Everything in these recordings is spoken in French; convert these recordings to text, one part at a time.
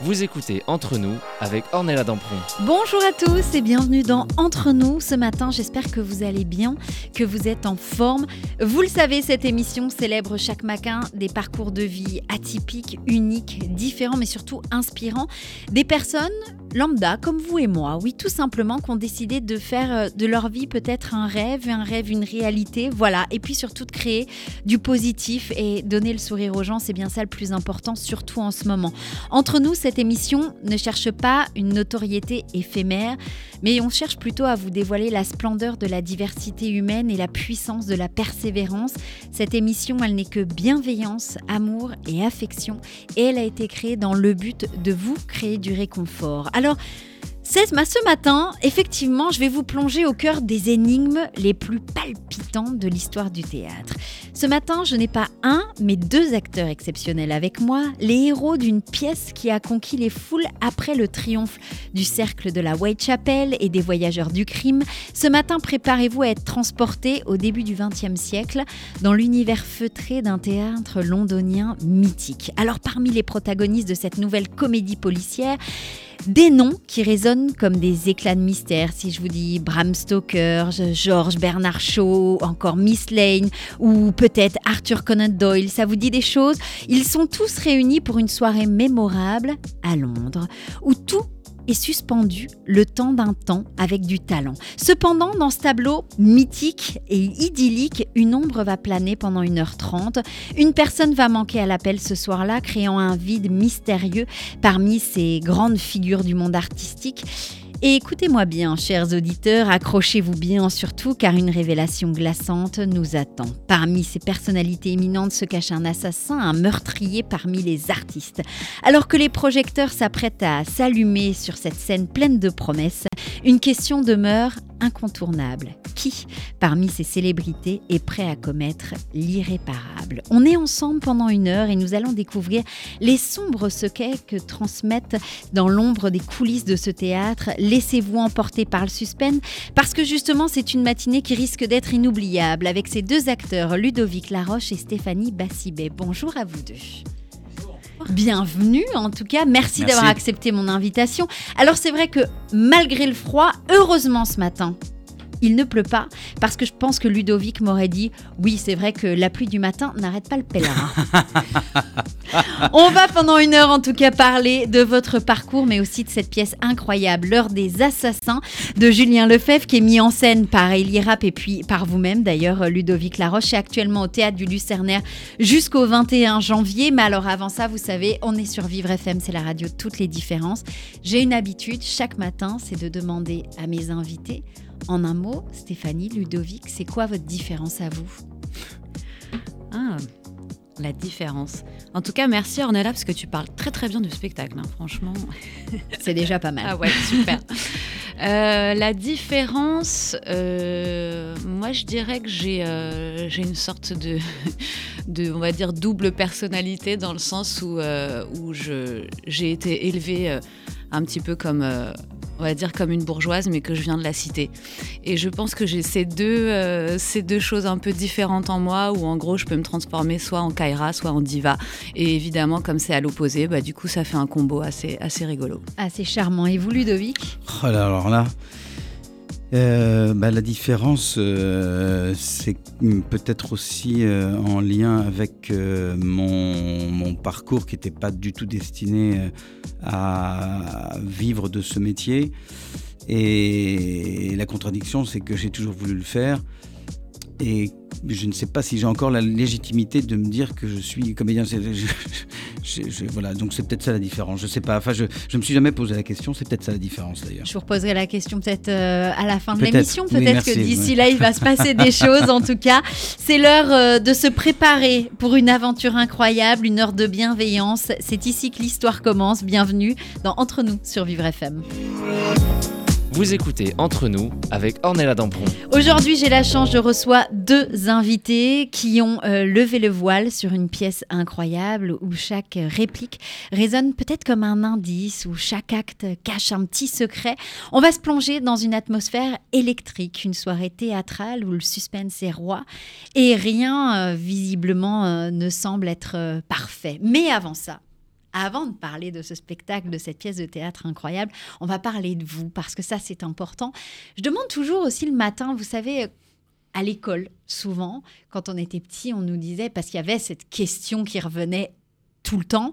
Vous écoutez Entre nous avec Ornella Dampron. Bonjour à tous et bienvenue dans Entre nous. Ce matin, j'espère que vous allez bien, que vous êtes en forme. Vous le savez, cette émission célèbre chaque matin des parcours de vie atypiques, uniques, différents, mais surtout inspirants. Des personnes lambda comme vous et moi, oui, tout simplement, qui ont décidé de faire euh, de leur vie peut-être un rêve, un rêve, une réalité, voilà. Et puis surtout de créer du positif et donner le sourire aux gens, c'est bien ça le plus important, surtout en ce moment. Entre nous, cette émission ne cherche pas une notoriété éphémère, mais on cherche plutôt à vous dévoiler la splendeur de la diversité humaine et la puissance de la persévérance. Cette émission, elle n'est que bienveillance, amour et affection, et elle a été créée dans le but de vous créer du réconfort. Ce matin, effectivement, je vais vous plonger au cœur des énigmes les plus palpitantes de l'histoire du théâtre. Ce matin, je n'ai pas un, mais deux acteurs exceptionnels avec moi, les héros d'une pièce qui a conquis les foules après le triomphe du cercle de la Whitechapel et des voyageurs du crime. Ce matin, préparez-vous à être transporté au début du XXe siècle dans l'univers feutré d'un théâtre londonien mythique. Alors, parmi les protagonistes de cette nouvelle comédie policière, des noms qui résonnent comme des éclats de mystère. Si je vous dis Bram Stoker, George Bernard Shaw, encore Miss Lane ou peut-être Arthur Conan Doyle, ça vous dit des choses? Ils sont tous réunis pour une soirée mémorable à Londres où tout est suspendu le temps d'un temps avec du talent. Cependant, dans ce tableau mythique et idyllique, une ombre va planer pendant 1h30. Une personne va manquer à l'appel ce soir-là, créant un vide mystérieux parmi ces grandes figures du monde artistique. Et écoutez-moi bien, chers auditeurs, accrochez-vous bien surtout car une révélation glaçante nous attend. Parmi ces personnalités éminentes se cache un assassin, un meurtrier parmi les artistes. Alors que les projecteurs s'apprêtent à s'allumer sur cette scène pleine de promesses, une question demeure incontournable. Qui, parmi ces célébrités, est prêt à commettre l'irréparable? On est ensemble pendant une heure et nous allons découvrir les sombres secrets que transmettent dans l'ombre des coulisses de ce théâtre. Laissez-vous emporter par le suspense parce que justement c'est une matinée qui risque d'être inoubliable avec ces deux acteurs, Ludovic Laroche et Stéphanie Bassibet. Bonjour à vous deux. Bienvenue en tout cas, merci, d'avoir accepté mon invitation. Alors c'est vrai que malgré le froid, heureusement ce matin, il ne pleut pas, parce que je pense que Ludovic m'aurait dit oui, c'est vrai que la pluie du matin n'arrête pas le pèlerin. On va pendant une heure en tout cas parler de votre parcours, mais aussi de cette pièce incroyable, L'heure des assassins de Julien Lefebvre, qui est mis en scène par Elie Rapp et puis par vous-même d'ailleurs, Ludovic Laroche, est actuellement au théâtre du Lucernaire jusqu'au 21 janvier. Mais alors avant ça, vous savez, on est sur Vivre FM, c'est la radio de toutes les différences. J'ai une habitude chaque matin, c'est de demander à mes invités en un mot, Stéphanie, Ludovic, c'est quoi votre différence à vous? Ah, la différence. En tout cas, merci Ornella parce que tu parles très très bien du spectacle, hein, franchement. C'est déjà pas mal. Ah ouais, super. Euh, la différence, euh, moi je dirais que j'ai euh, une sorte de, de, on va dire, double personnalité dans le sens où, où j'ai été élevée un petit peu comme on va dire comme une bourgeoise, mais que je viens de la cité. Et je pense que j'ai ces deux, euh, ces deux choses un peu différentes en moi, où en gros je peux me transformer soit en Kaira, soit en diva. Et évidemment, comme c'est à l'opposé, bah, du coup ça fait un combo assez, assez rigolo. Assez charmant. Et vous, Ludovic? Oh là, Alors là, euh, bah, la différence, euh, c'est peut-être aussi euh, en lien avec mon, mon, parcours qui n'était pas du tout destiné à vivre de ce métier. Et la contradiction, c'est que j'ai toujours voulu le faire. Et je ne sais pas si j'ai encore la légitimité de me dire que je suis comédien. voilà, donc c'est peut-être ça la différence. Je sais pas. Enfin, je ne me suis jamais posé la question. C'est peut-être ça la différence d'ailleurs. Je vous reposerai la question peut-être euh, à la fin de l'émission. Peut-être que d'ici là, il va se passer des choses. En tout cas, c'est l'heure euh, de se préparer pour une aventure incroyable, une heure de bienveillance. C'est ici que l'histoire commence. Bienvenue dans Entre nous sur Vivre FM. Vous écoutez Entre nous avec Ornella Dampron. Aujourd'hui, j'ai la chance, je reçois deux invités qui ont euh, levé le voile sur une pièce incroyable où chaque réplique résonne peut-être comme un indice, où chaque acte cache un petit secret. On va se plonger dans une atmosphère électrique, une soirée théâtrale où le suspense est roi et rien euh, visiblement euh, ne semble être parfait. Mais avant ça, avant de parler de ce spectacle, de cette pièce de théâtre incroyable, on va parler de vous, parce que ça, c'est important. Je demande toujours aussi le matin, vous savez, à l'école, souvent, quand on était petit, on nous disait, parce qu'il y avait cette question qui revenait tout le temps,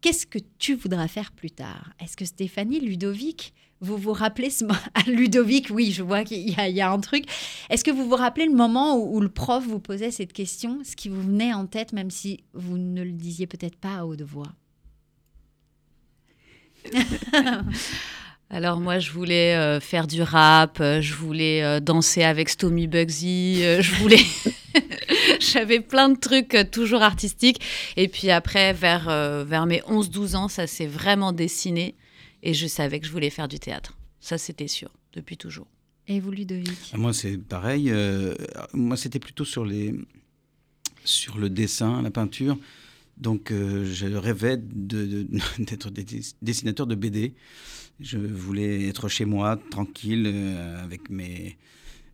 qu'est-ce que tu voudras faire plus tard? Est-ce que Stéphanie, Ludovic, vous vous rappelez ce à Ludovic Oui, je vois qu'il y, a un truc. Est-ce que vous vous rappelez le moment où, le prof vous posait cette question, ce qui vous venait en tête, même si vous ne le disiez peut-être pas à haute voix? Alors moi, je voulais euh, faire du rap, euh, je voulais euh, danser avec Stomy Bugsy, je voulais... J'avais plein de trucs toujours artistiques. Et puis après, vers, vers mes 11-12 ans, ça s'est vraiment dessiné. Et je savais que je voulais faire du théâtre. Ça, c'était sûr, depuis toujours. Et vous, Ludovic? Ah, Moi, c'est pareil. moi, c'était plutôt sur, les... sur le dessin, la peinture. Donc euh, je rêvais d'être dessinateur de BD. Je voulais être chez moi, tranquille, euh, avec mes,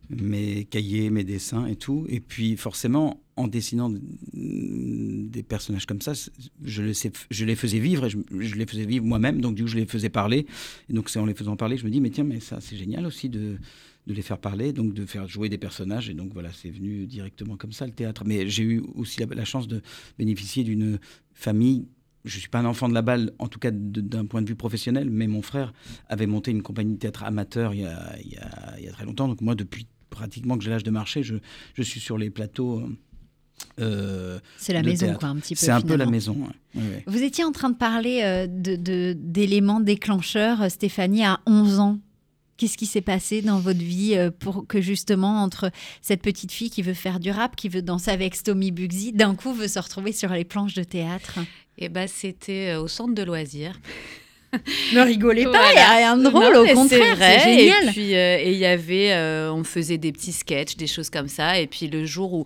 mes cahiers, mes dessins et tout. Et puis forcément, en dessinant des personnages comme ça, je les, faisais vivre et je, les faisais vivre moi-même. Donc du coup, je les faisais parler. Et donc c'est en les faisant parler que je me dis, mais tiens, mais ça c'est génial aussi de les faire parler, donc de faire jouer des personnages. Et donc voilà, c'est venu directement comme ça le théâtre. Mais j'ai eu aussi la, chance de bénéficier d'une famille. Je ne suis pas un enfant de la balle, en tout cas d'un point de vue professionnel, mais mon frère avait monté une compagnie de théâtre amateur il y a, il y a très longtemps. Donc moi, depuis pratiquement que j'ai l'âge de marcher, je, je, suis sur les plateaux. Euh, c'est la maison, quoi, un petit peu. C'est un peu la maison. Vous étiez en train de parler euh, d'éléments de, déclencheurs, Stéphanie, à 11 ans. Qu'est-ce qui s'est passé dans votre vie euh, pour que justement entre cette petite fille qui veut faire du rap, qui veut danser avec Stomy Bugsy, d'un coup veut se retrouver sur les planches de théâtre? Eh ben, c'était euh, au centre de loisirs. Ne rigolez pas, il n'y a rien de drôle, au contraire, c'est génial. Et puis, euh, y avait, on faisait des petits sketchs, des choses comme ça. Et puis, le jour où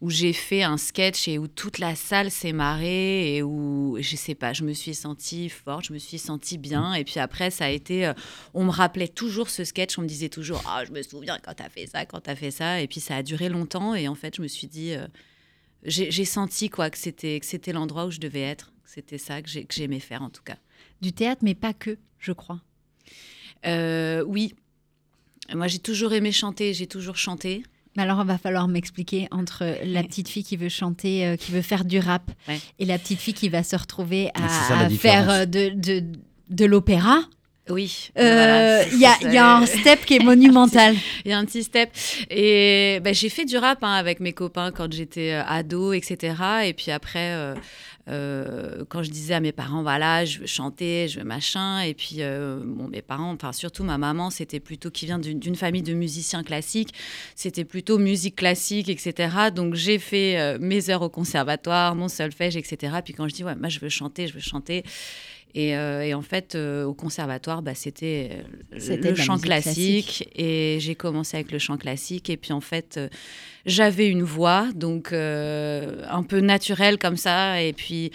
où j'ai fait un sketch et où toute la salle s'est marrée et où, je sais pas, je me suis sentie forte, je me suis sentie bien. Et puis après, ça a été, euh, on me rappelait toujours ce sketch, on me disait toujours, ah, je me souviens quand t'as fait ça, quand t'as fait ça. Et puis ça a duré longtemps. Et en fait, je me suis dit, euh, j'ai senti quoi que c'était que c'était l'endroit où je devais être. C'était ça que j'aimais faire en tout cas. Du théâtre, mais pas que, je crois. Euh, oui. Moi, j'ai toujours aimé chanter, j'ai toujours chanté. Mais alors, il va falloir m'expliquer entre la petite fille qui veut chanter, euh, qui veut faire du rap, et la petite fille qui va se retrouver à, faire euh, de, de, de l'opéra. Oui. Euh, il y, a un step qui est monumental. Il y a un petit step. Et ben, j'ai fait du rap hein, avec mes copains quand j'étais ado, etc. Et puis après, euh, quand je disais à mes parents, voilà, je veux chanter, je veux machin, et puis euh, bon, mes parents, enfin surtout ma maman, c'était plutôt qui vient d'une famille de musiciens classiques, c'était plutôt musique classique, etc. Donc j'ai fait euh, mes heures au conservatoire, mon solfège, etc. Puis quand je dis, ouais, moi je veux chanter, je veux chanter. Et, en fait, au conservatoire, bah, c'était le, chant classique, Et j'ai commencé avec le chant classique. Et puis en fait, j'avais une voix, donc euh, un peu naturelle comme ça. Et puis,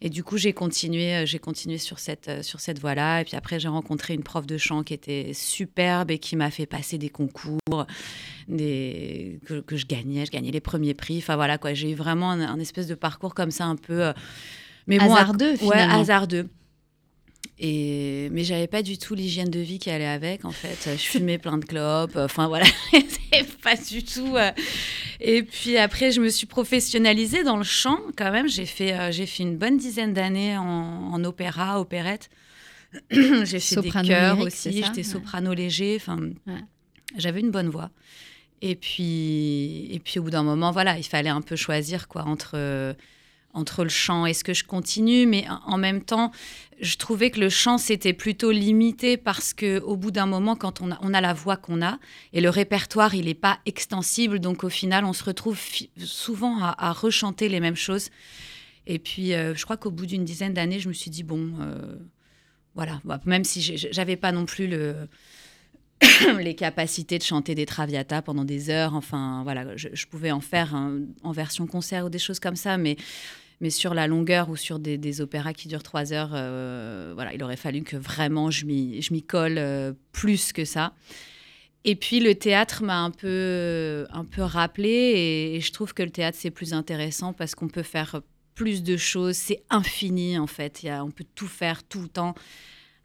et du coup, j'ai continué, euh, j'ai continué sur cette, euh, sur cette voie-là. Et puis après, j'ai rencontré une prof de chant qui était superbe et qui m'a fait passer des concours, des, que, je gagnais. Je gagnais les premiers prix. Enfin voilà, quoi. J'ai eu vraiment un, espèce de parcours comme ça, un peu. mais hasardeux, bon, Ouais, hasardeux. Et, mais j'avais pas du tout l'hygiène de vie qui allait avec, en fait. Je fumais plein de clopes. Enfin, voilà, c'est pas du tout. Euh. Et puis après, je me suis professionnalisée dans le chant, quand même. J'ai fait, euh, j'ai fait une bonne dizaine d'années en, opéra, opérette. j'ai fait des chœurs aussi. J'étais soprano léger. Enfin, j'avais une bonne voix. Et puis, et puis au bout d'un moment, voilà, il fallait un peu choisir quoi entre entre le chant. Est-ce que je continue Mais en même temps, je trouvais que le chant, c'était plutôt limité parce que au bout d'un moment, quand on a, la voix qu'on a, et le répertoire, il n'est pas extensible, donc au final, on se retrouve souvent à, rechanter les mêmes choses. Et puis, euh, je crois qu'au bout d'une dizaine d'années, je me suis dit, bon, euh, voilà, bah, même si j'avais pas non plus le les capacités de chanter des traviata pendant des heures. Enfin, voilà, je, pouvais en faire en version concert ou des choses comme ça, mais, mais sur la longueur ou sur des, opéras qui durent trois heures, euh, voilà, il aurait fallu que vraiment je m'y colle euh, plus que ça. Et puis le théâtre m'a un peu, un peu rappelé et, je trouve que le théâtre c'est plus intéressant parce qu'on peut faire plus de choses, c'est infini en fait, on peut tout faire tout le temps.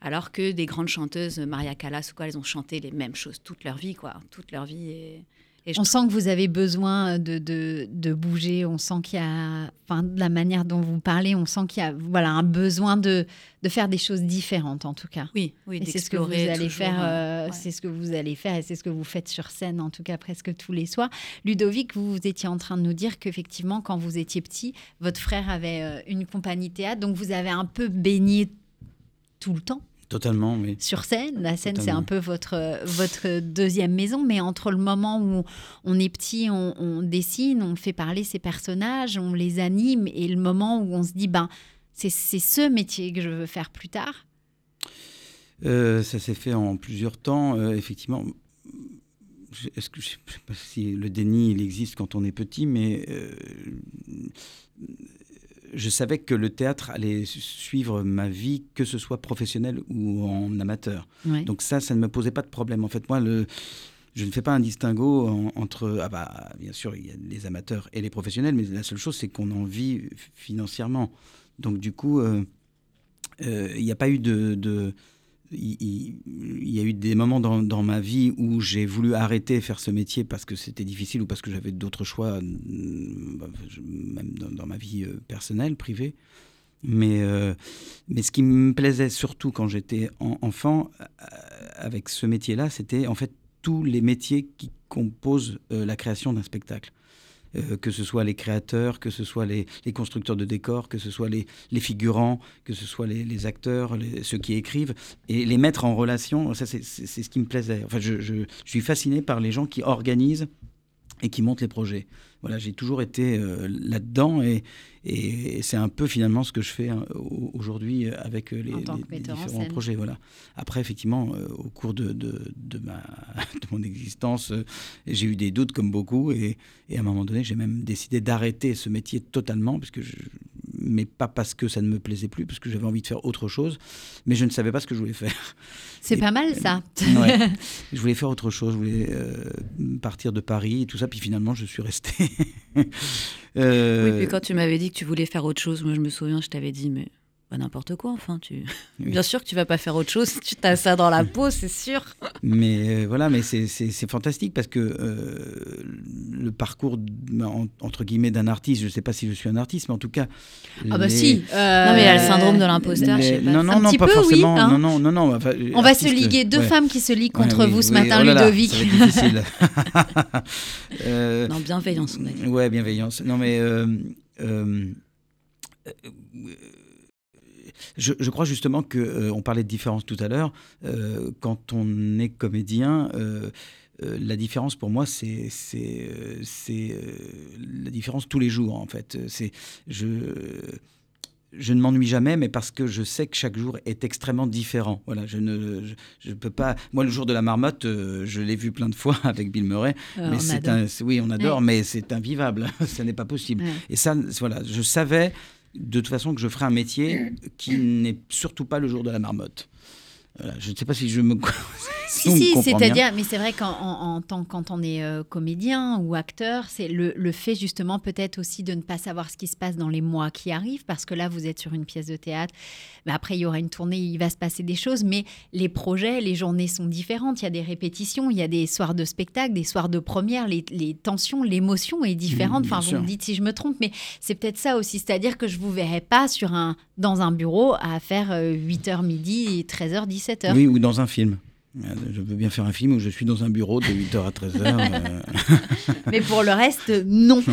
Alors que des grandes chanteuses, Maria Callas ou quoi, elles ont chanté les mêmes choses toute leur vie, quoi, toute leur vie. On sent que vous avez besoin de, de, bouger, on sent qu'il y a, enfin, de la manière dont vous parlez, on sent qu'il y a voilà, un besoin de, de faire des choses différentes en tout cas. Oui, oui, c'est ce que vous allez faire, euh, c'est ce que vous allez faire et c'est ce que vous faites sur scène en tout cas presque tous les soirs. Ludovic, vous, vous étiez en train de nous dire qu'effectivement quand vous étiez petit, votre frère avait euh, une compagnie théâtre, donc vous avez un peu baigné tout le temps Totalement, oui. Sur scène, la scène c'est un peu votre, votre deuxième maison, mais entre le moment où on est petit, on, dessine, on fait parler ses personnages, on les anime, et le moment où on se dit, ben, c'est ce métier que je veux faire plus tard euh, Ça s'est fait en plusieurs temps, euh, effectivement. Est-ce que je ne sais pas si le déni il existe quand on est petit, mais euh, je savais que le théâtre allait suivre ma vie, que ce soit professionnel ou en amateur. Donc ça, ça ne me posait pas de problème. En fait, moi, le, je ne fais pas un distinguo entre... Ah bah, bien sûr, il y a les amateurs et les professionnels, mais la seule chose, c'est qu'on en vit financièrement. Donc du coup, euh, euh, il n'y a pas eu de il, y a eu des moments dans, ma vie où j'ai voulu arrêter faire ce métier parce que c'était difficile ou parce que j'avais d'autres choix, mm, même dans, ma vie euh, personnelle, privée. Mais, euh, mais ce qui me plaisait surtout quand j'étais enfant, euh, avec ce métier-là, c'était en fait tous les métiers qui composent la création d'un spectacle. Euh, que ce soit les créateurs, que ce soit les, constructeurs de décors, que ce soit les, figurants, que ce soit les, acteurs, ceux qui écrivent, et les mettre en relation, ça c'est ce qui me plaisait. Enfin, je, je, suis fasciné par les gens qui organisent et qui montent les projets. Voilà, j'ai toujours été euh, là-dedans et, et c'est un peu finalement ce que je fais hein, aujourd'hui avec les, différents projets. Voilà. Après, effectivement, euh, au cours de, de, de, ma, de mon existence, euh, j'ai eu des doutes comme beaucoup et, et à un moment donné, j'ai même décidé d'arrêter ce métier totalement, parce que je, mais pas parce que ça ne me plaisait plus, parce que j'avais envie de faire autre chose, mais je ne savais pas ce que je voulais faire. C'est pas mal ça. je voulais faire autre chose, je voulais partir de Paris et tout ça, puis finalement, je suis resté. Euh, oui, puis quand tu m'avais dit que tu voulais faire autre chose, moi je me souviens, je t'avais dit, mais bah, n'importe quoi, enfin. Tu... Bien sûr que tu vas pas faire autre chose, tu as ça dans la peau, c'est sûr. Mais euh, voilà, mais c'est fantastique parce que euh, le parcours, entre guillemets, d'un artiste, je sais pas si je suis un artiste, mais en tout cas. Ah bah si Non, mais il y a le syndrome de l'imposteur, je sais pas. Non, non, non, pas peu, forcément. Oui, hein. non, non, non, On va se liguer, deux femmes qui se liguent contre vous ce matin, oh Ludovic. difficile. euh, non, bienveillance, on a dit. Ouais, bienveillance. Non, mais. Je, crois justement que euh, on parlait de différence tout à l'heure. Euh, quand on est comédien, euh, la différence pour moi, c'est c'est la différence tous les jours en fait. C'est je je ne m'ennuie jamais, mais parce que je sais que chaque jour est extrêmement différent. Voilà, je ne, je, peux pas. Moi, le jour de la marmotte, je l'ai vu plein de fois avec Bill Murray. mais c'est un, oui, on adore, mais c'est invivable. Ce n'est pas possible. Et ça, voilà, je savais de toute façon que je ferai un métier qui n'est surtout pas le jour de la marmotte. Je ne sais pas si je me. si, si, c'est-à-dire, mais c'est vrai qu'en en, tant quand on est euh, comédien ou acteur, c'est le, le, fait justement peut-être aussi de ne pas savoir ce qui se passe dans les mois qui arrivent, parce que là, vous êtes sur une pièce de théâtre. Mais après, il y aura une tournée, il va se passer des choses, mais les projets, les journées sont différentes. Il y a des répétitions, il y a des soirs de spectacle, des soirs de première, les, les tensions, l'émotion est différente. Mmh, enfin, vous me dites si je me trompe, mais c'est peut-être ça aussi, c'est-à-dire que je vous verrai pas sur un, dans un bureau à faire 8h euh, midi, 13h, 17h. Oui, ou dans un film. Je veux bien faire un film où je suis dans un bureau de 8h à 13h. Euh. Mais pour le reste, non.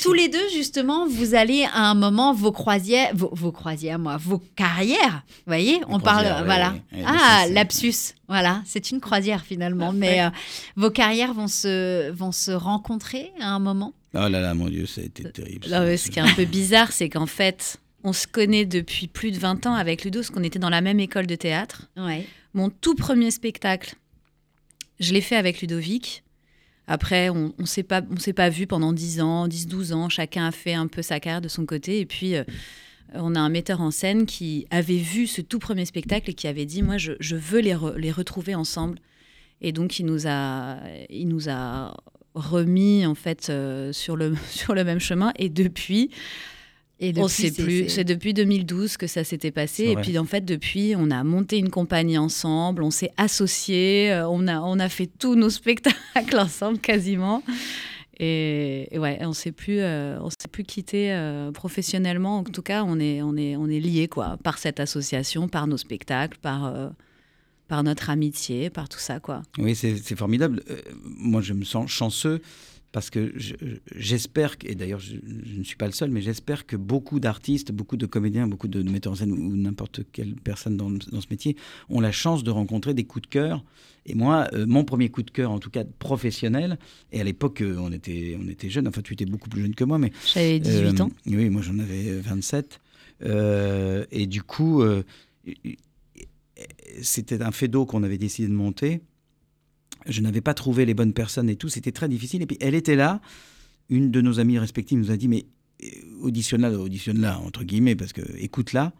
tous les deux, justement, vous allez à un moment, vos croisières, vos, croisières, moi, vos carrières, vous voyez, on parle, voilà. ah, lapsus, voilà, c'est une croisière finalement. Mais euh, vos carrières vont se, vont se rencontrer à un moment? Oh là là, mon Dieu, ça a été terrible. ce qui est un peu bizarre, c'est qu'en fait, on se connaît depuis plus de 20 ans avec Ludo, parce qu'on était dans la même école de théâtre. Ouais. Mon tout premier spectacle, je l'ai fait avec Ludovic. Après, on ne s'est pas, on s'est pas vu pendant 10 ans, 10, 12 ans. Chacun a fait un peu sa carrière de son côté. Et puis, euh, on a un metteur en scène qui avait vu ce tout premier spectacle et qui avait dit, moi, je, je veux les, les, retrouver ensemble. Et donc, il nous a, il nous a remis, en fait, euh, sur, le, sur le même chemin. Et depuis, et on sait plus. C'est depuis 2012 que ça s'était passé. Et puis en fait, depuis, on a monté une compagnie ensemble, on s'est associés, euh, on a, on a fait tous nos spectacles ensemble quasiment. Et, ouais, on s'est plus, euh, on s'est plus quitté euh, professionnellement. En tout cas, on est, on est, on est liés quoi, par cette association, par nos spectacles, par par notre amitié, par tout ça quoi. Oui, c'est formidable. moi, je me sens chanceux parce que j'espère, et d'ailleurs je, ne suis pas le seul, mais j'espère que beaucoup d'artistes, beaucoup de comédiens, beaucoup de, metteurs en scène ou n'importe quelle personne dans, ce métier ont la chance de rencontrer des coups de cœur. Et moi, euh, mon premier coup de cœur, en tout cas professionnel, et à l'époque euh, on était, on était jeunes, enfin tu étais beaucoup plus jeune que moi, mais... J'avais 18 euh, ans. Oui, moi j'en avais 27. et du coup, c'était un fait d'eau qu'on avait décidé de monter je n'avais pas trouvé les bonnes personnes et tout, c'était très difficile. Et puis elle était là, une de nos amies respectives nous a dit, mais euh, auditionne-la, auditionne-la, entre guillemets, parce que écoute-la.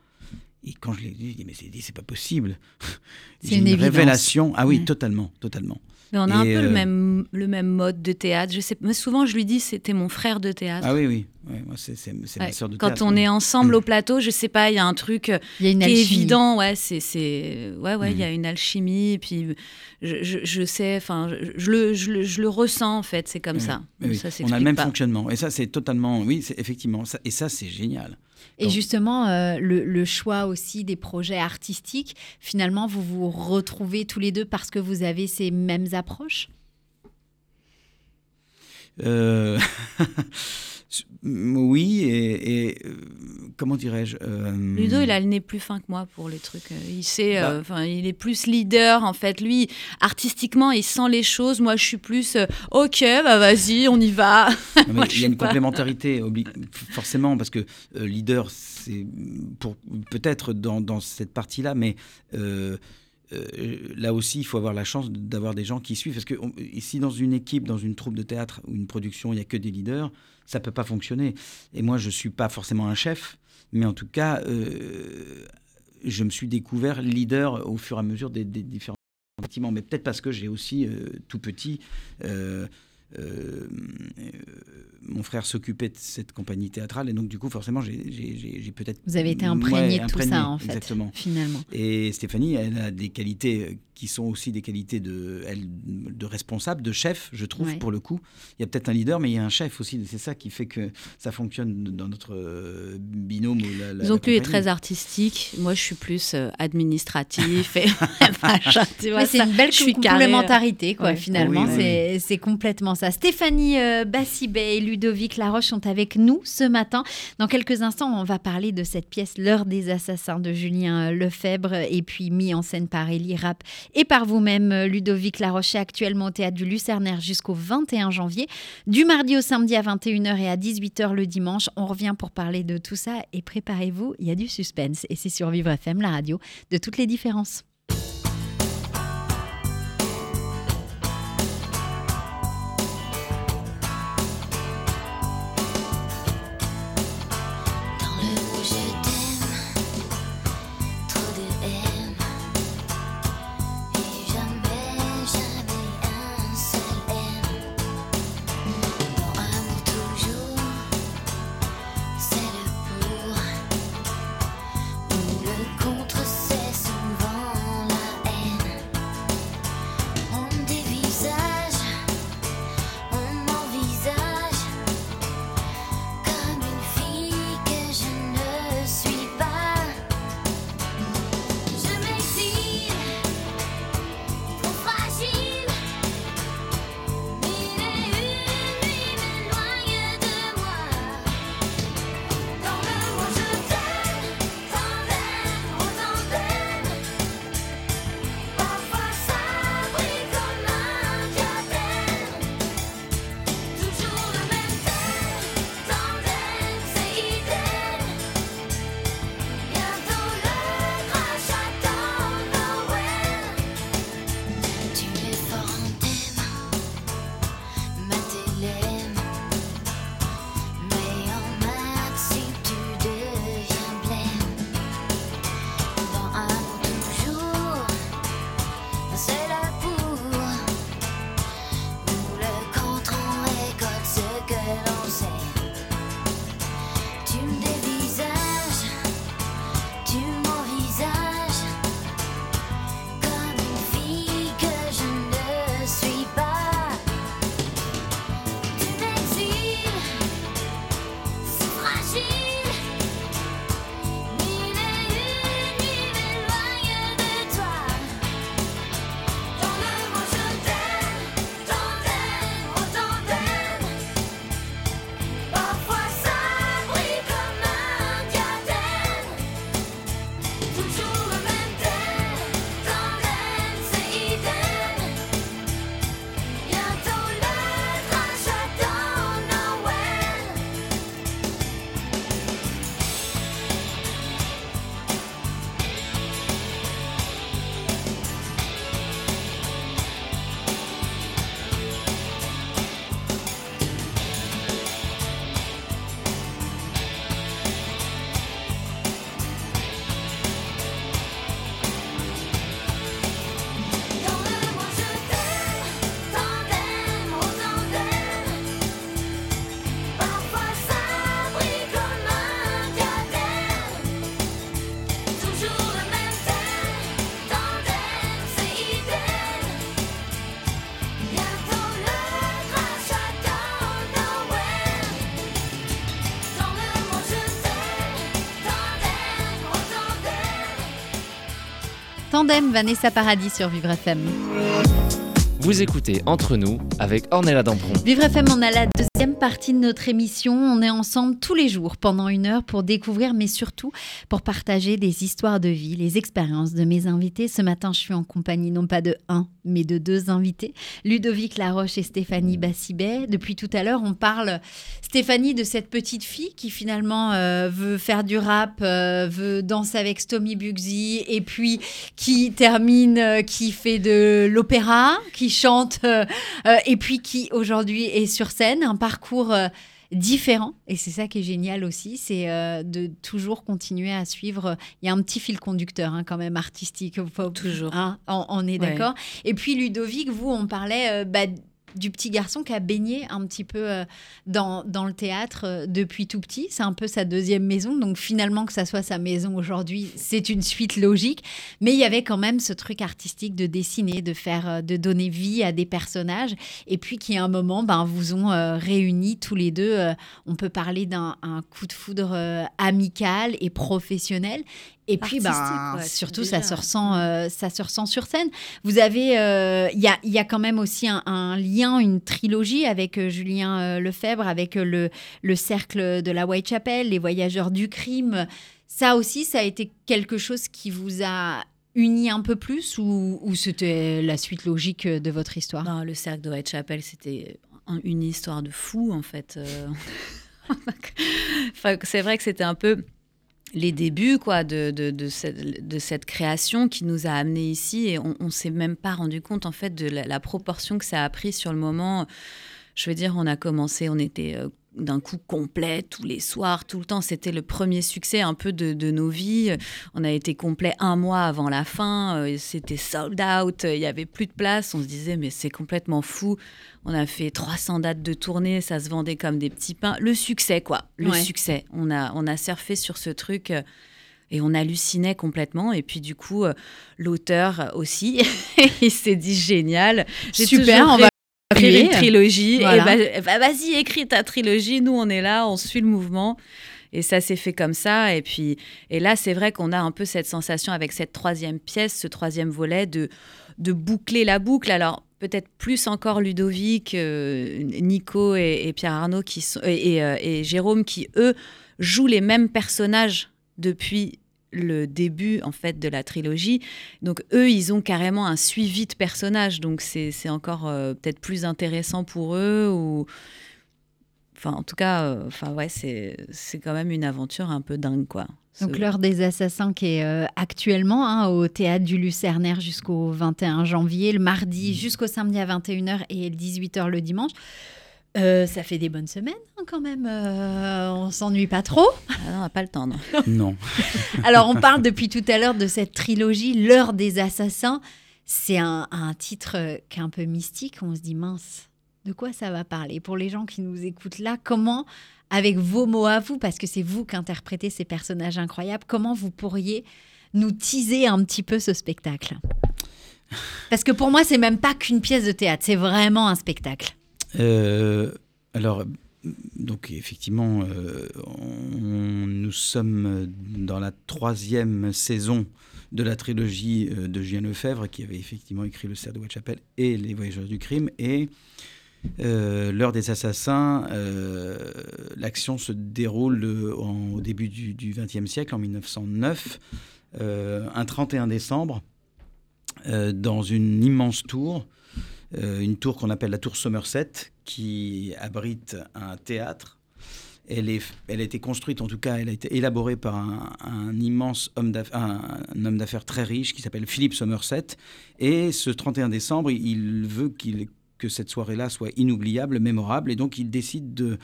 Et quand je l'ai dit, mais c'est, c'est pas possible. C'est une, révélation. Ah oui, totalement, totalement. Mais on a un peu le, euh, même, le même mode de théâtre. Je sais, mais souvent, je lui dis, c'était mon frère de théâtre. Ah oui, oui. moi, c'est, ma soeur de Quand théâtre. on est ensemble au plateau, je sais pas, il y a un truc euh, y a une qui est évident. Ouais, c'est, c'est... ouais, ouais, il y a mm. une alchimie. Et puis, je, je, je sais, enfin, je, le, je, le, ressens, en fait. C'est comme ça. ça on a le même fonctionnement. Et ça, c'est totalement... Oui, c'est, effectivement. Ça, et ça, c'est génial. Et justement, euh, le, choix aussi des projets artistiques, finalement, vous vous retrouvez tous les deux parce que vous avez ces mêmes approches? Euh... Oui, et, euh, comment dirais-je euh, Ludo, il a le nez plus fin que moi pour les trucs. Euh, il sait, bah. enfin, il est plus leader en fait. Lui, artistiquement, il sent les choses. Moi, je suis plus, ok, bah vas-y, on y va. il y a une complémentarité, forcément, parce que leader, c'est pour peut-être dans, dans, cette partie-là, mais là aussi, il faut avoir la chance d'avoir des gens qui suivent. Parce que si dans une équipe, dans une troupe de théâtre ou une production, il n'y a que des leaders, ça peut pas fonctionner. Et moi, je suis pas forcément un chef, mais en tout cas, euh, je me suis découvert leader au fur et à mesure des, différents bâtiments. Mais peut-être parce que j'ai aussi, euh, tout petit, euh, mon frère s'occupait de cette compagnie théâtrale et donc du coup forcément j'ai peut-être vous avez été imprégné de tout ça en fait exactement finalement et Stéphanie elle a des qualités qui sont aussi des qualités de, elle, de responsable, de chef, je trouve, pour le coup. Il y a peut-être un leader, mais il y a un chef aussi. C'est ça qui fait que ça fonctionne dans notre euh, binôme. La, la, Donc lui est très artistique. Moi, je suis plus euh, administratif. et c'est une belle complémentarité, quoi, finalement. c'est complètement ça. Stéphanie euh, Ludovic Laroche sont avec nous ce matin. Dans quelques instants, on va parler de cette pièce L'heure des assassins de Julien Lefebvre et puis mis en scène par Elie Rapp et par vous-même, euh, Ludovic Laroche, actuellement au théâtre du Lucernaire jusqu'au 21 janvier. Du mardi au samedi à 21h et à 18h le dimanche. On revient pour parler de tout ça et préparez-vous, il y a du suspense. Et c'est sur Vivre FM, la radio de toutes les différences. Tandem Vanessa Paradis sur Vivre FM. Vous écoutez Entre nous avec Ornella Dampron. Vivre FM, on a la deuxième partie de notre émission. On est ensemble tous les jours pendant une heure pour découvrir, mais surtout pour partager des histoires de vie, les expériences de mes invités. Ce matin, je suis en compagnie non pas de un, mais de deux invités, Ludovic Laroche et Stéphanie Bassibet. Depuis tout à l'heure, on parle, Stéphanie, de cette petite fille qui finalement euh, veut faire du rap, euh, veut danser avec Stomy Bugsy, et puis qui termine, euh, qui fait de l'opéra, qui chante, et puis qui aujourd'hui est sur scène, un parcours différent. Et c'est ça qui est génial aussi, c'est de toujours continuer à suivre. Il y a un petit fil conducteur hein, quand même artistique. toujours. Hein, on, est d'accord. Et puis Ludovic, vous, on parlait bah, du petit garçon qui a baigné un petit peu euh, dans, dans, le théâtre euh, depuis tout petit. C'est un peu sa deuxième maison. Donc finalement, que ça soit sa maison aujourd'hui, c'est une suite logique. Mais il y avait quand même ce truc artistique de dessiner, de faire, euh, de donner vie à des personnages. Et puis qui à un moment, ben, vous ont réunis tous les deux. on peut parler d'un coup de foudre amical et professionnel. Et puis, ben, surtout, ça se, ressent, euh, ça se ressent sur scène. Vous avez, il euh, y, a, y, a, quand même aussi un, lien, une trilogie avec euh, Julien Lefebvre, avec le, le cercle de la Whitechapel, les voyageurs du crime. Ça aussi, ça a été quelque chose qui vous a uni un peu plus ou, ou c'était la suite logique de votre histoire? Non, Le cercle de Whitechapel, c'était une histoire de fou, en fait. c'est vrai que c'était un peu les débuts quoi de, de, cette, création qui nous a amenés ici et on, ne s'est même pas rendu compte en fait de la, proportion que ça a pris sur le moment. Je veux dire, on a commencé, on était euh, d'un coup complet tous les soirs, tout le temps. C'était le premier succès un peu de, nos vies. On a été complet un mois avant la fin. Euh, c'était sold out. Il y avait plus de place. On se disait mais c'est complètement fou. On a fait 300 dates de tournée. Ça se vendait comme des petits pains. Le succès quoi. Le succès. On a on a surfé sur ce truc. Euh, et on hallucinait complètement. Et puis du coup, euh, l'auteur aussi, il s'est dit génial. Super, on va écrire une trilogie. Et bah, bah, vas-y, écris ta trilogie. Nous, on est là, on suit le mouvement. Et ça s'est fait comme ça. Et puis, et là, c'est vrai qu'on a un peu cette sensation avec cette troisième pièce, ce troisième volet, de, de boucler la boucle. Alors, peut-être plus encore Ludovic, euh, Nico et, Pierre Arnaud qui sont, et, euh, et, Jérôme qui, eux, jouent les mêmes personnages depuis le début en fait de la trilogie. Donc eux, ils ont carrément un suivi de personnages, donc c'est encore euh, peut-être plus intéressant pour eux ou enfin en tout cas, euh, enfin ouais, c'est quand même une aventure un peu dingue quoi. Donc l'heure des assassins qui est euh, actuellement hein, au théâtre du Lucernaire jusqu'au 21 janvier, le mardi mmh. jusqu'au samedi à 21h et 18h le dimanche. Euh, ça fait des bonnes semaines hein, quand même. Euh, on s'ennuie pas trop. Ah on n'a pas le temps, non. non. Alors, on parle depuis tout à l'heure de cette trilogie, L'heure des assassins. C'est un, titre euh, qui est un peu mystique. On se dit, mince, de quoi ça va parler? Pour les gens qui nous écoutent là, comment, avec vos mots à vous, parce que c'est vous qui interprétez ces personnages incroyables, comment vous pourriez nous teaser un petit peu ce spectacle? Parce que pour moi, c'est même pas qu'une pièce de théâtre, c'est vraiment un spectacle. Euh, alors, donc effectivement, euh, nous sommes dans la troisième saison de la trilogie euh, de Julien Lefebvre, qui avait effectivement écrit Le Cerf de Whitechapel et Les Voyageurs du Crime. Et l'heure des assassins, l'action se déroule au début du XXe siècle, en 1909, un 31 décembre, dans une immense tour une tour qu'on appelle la tour Somerset, qui abrite un théâtre. Elle, est, elle a été construite, en tout cas, elle a été élaborée par un, immense homme d'affaires, très riche qui s'appelle Philippe Somerset. Et ce 31 décembre, il veut que cette soirée-là soit inoubliable, mémorable, et donc il décide de,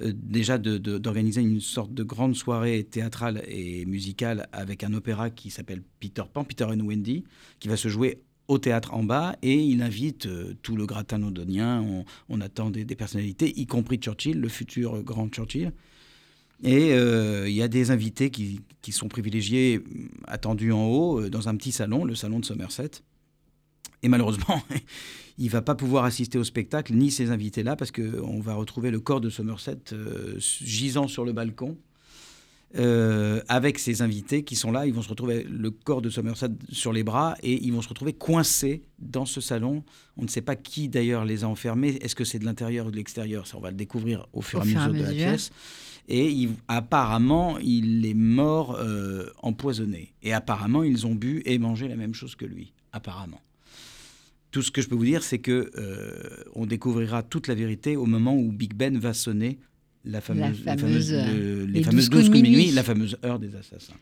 euh, déjà d'organiser une sorte de grande soirée théâtrale et musicale avec un opéra qui s'appelle Peter Pan, Peter and Wendy, qui va se jouer au théâtre en bas et il invite euh, tout le gratin londonien. On, attend des, personnalités, y compris Churchill, le futur grand Churchill. Et euh, il y a des invités qui, sont privilégiés, attendus en haut, euh, dans un petit salon, le salon de Somerset. Et malheureusement, il va pas pouvoir assister au spectacle, ni ces invités-là, parce qu'on va retrouver le corps de Somerset gisant sur le balcon. Euh, avec ses invités qui sont là. Ils vont se retrouver le corps de Somerset sur les bras et ils vont se retrouver coincés dans ce salon. On ne sait pas qui d'ailleurs les a enfermés. Est-ce que c'est de l'intérieur ou de l'extérieur? Ça, on va le découvrir au fur et à mesure de la pièce. Et apparemment, il est mort euh, empoisonné. Et apparemment, ils ont bu et mangé la même chose que lui. Apparemment. Tout ce que je peux vous dire, c'est que euh, on découvrira toute la vérité au moment où Big Ben va sonner la fameuse, euh, les, fameuses 12 coups de minuit, la fameuse heure des assassins.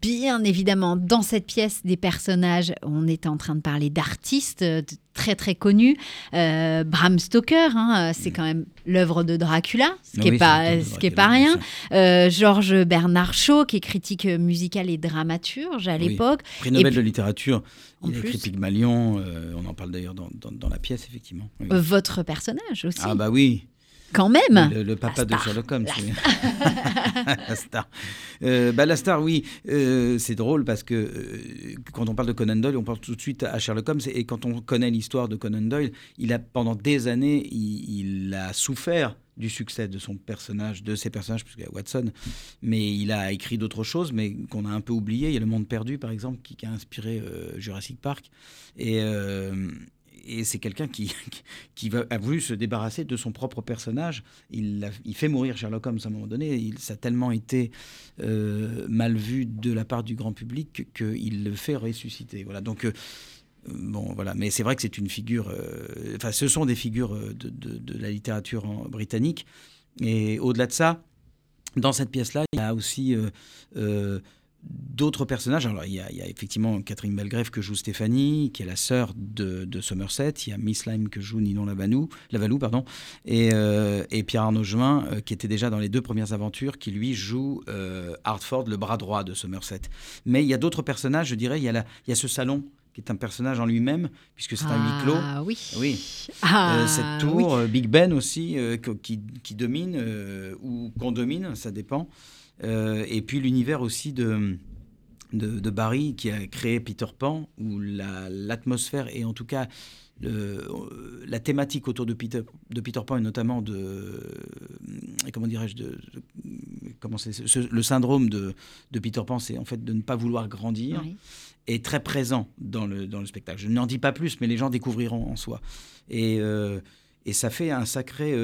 Bien évidemment, dans cette pièce des personnages, on est en train de parler d'artistes euh, très très connus. Euh, Bram Stoker, hein, c'est mm. quand même l'œuvre de Dracula, ce qui n'est pas, ce qui est pas rien. Georges Bernard Shaw, qui est critique musical et dramaturge à l'époque. Prix Nobel de littérature. Il a écrit Pygmalion, on en parle d'ailleurs dans, dans, la pièce, effectivement. Votre personnage aussi. Ah bah oui, quand même. Le, papa de Sherlock Holmes. La star. Euh, bah, la star, oui. Euh, c'est drôle parce que euh, quand on parle de Conan Doyle, on pense tout de suite à Sherlock Holmes. Et quand on connaît l'histoire de Conan Doyle, il a pendant des années, il, a souffert du succès de son personnage, de ses personnages, puisqu'il y a Watson, mais il a écrit d'autres choses, mais qu'on a un peu oublié. Il y a Le Monde Perdu, par exemple, qui, a inspiré Jurassic Park. Et, et c'est quelqu'un qui, qui a voulu se débarrasser de son propre personnage. Il, fait mourir Sherlock Holmes à un moment donné. Il, ça a tellement été euh, mal vu de la part du grand public qu'il le fait ressusciter. Voilà. Donc, euh, bon, voilà. Mais c'est vrai que c'est une figure. Euh, ce sont des figures de, de, la littérature britannique. Et au-delà de ça, dans cette pièce-là, il y a aussi d'autres personnages. Alors, il y, a, effectivement Catherine Belgrave que joue Stéphanie, qui est la sœur de, Somerset. Il y a Miss Lime que joue Ninon Lavalou, Lavalou pardon, et, euh, et Pierre Arnaud Juin, euh, qui était déjà dans les deux premières aventures, qui lui joue euh, Hartford, le bras droit de Somerset. Mais il y a d'autres personnages, je dirais. Il y a, il y a ce salon qui est un personnage en lui-même, puisque c'est un huis clos. Ah oui. Oui. Ah, cette tour, Big Ben aussi, qui, qui, domine, ou qu'on domine, ça dépend. Euh, et puis l'univers aussi de, de, Barry qui a créé Peter Pan, où l'atmosphère et en tout cas le, la thématique autour de Peter, de Peter Pan et notamment de comment dirais-je de, comment le syndrome de, de, Peter Pan c'est en fait de ne pas vouloir grandir est très présent dans le, dans le spectacle. Je n'en dis pas plus mais les gens découvriront en soi. Et, euh, et ça fait un sacré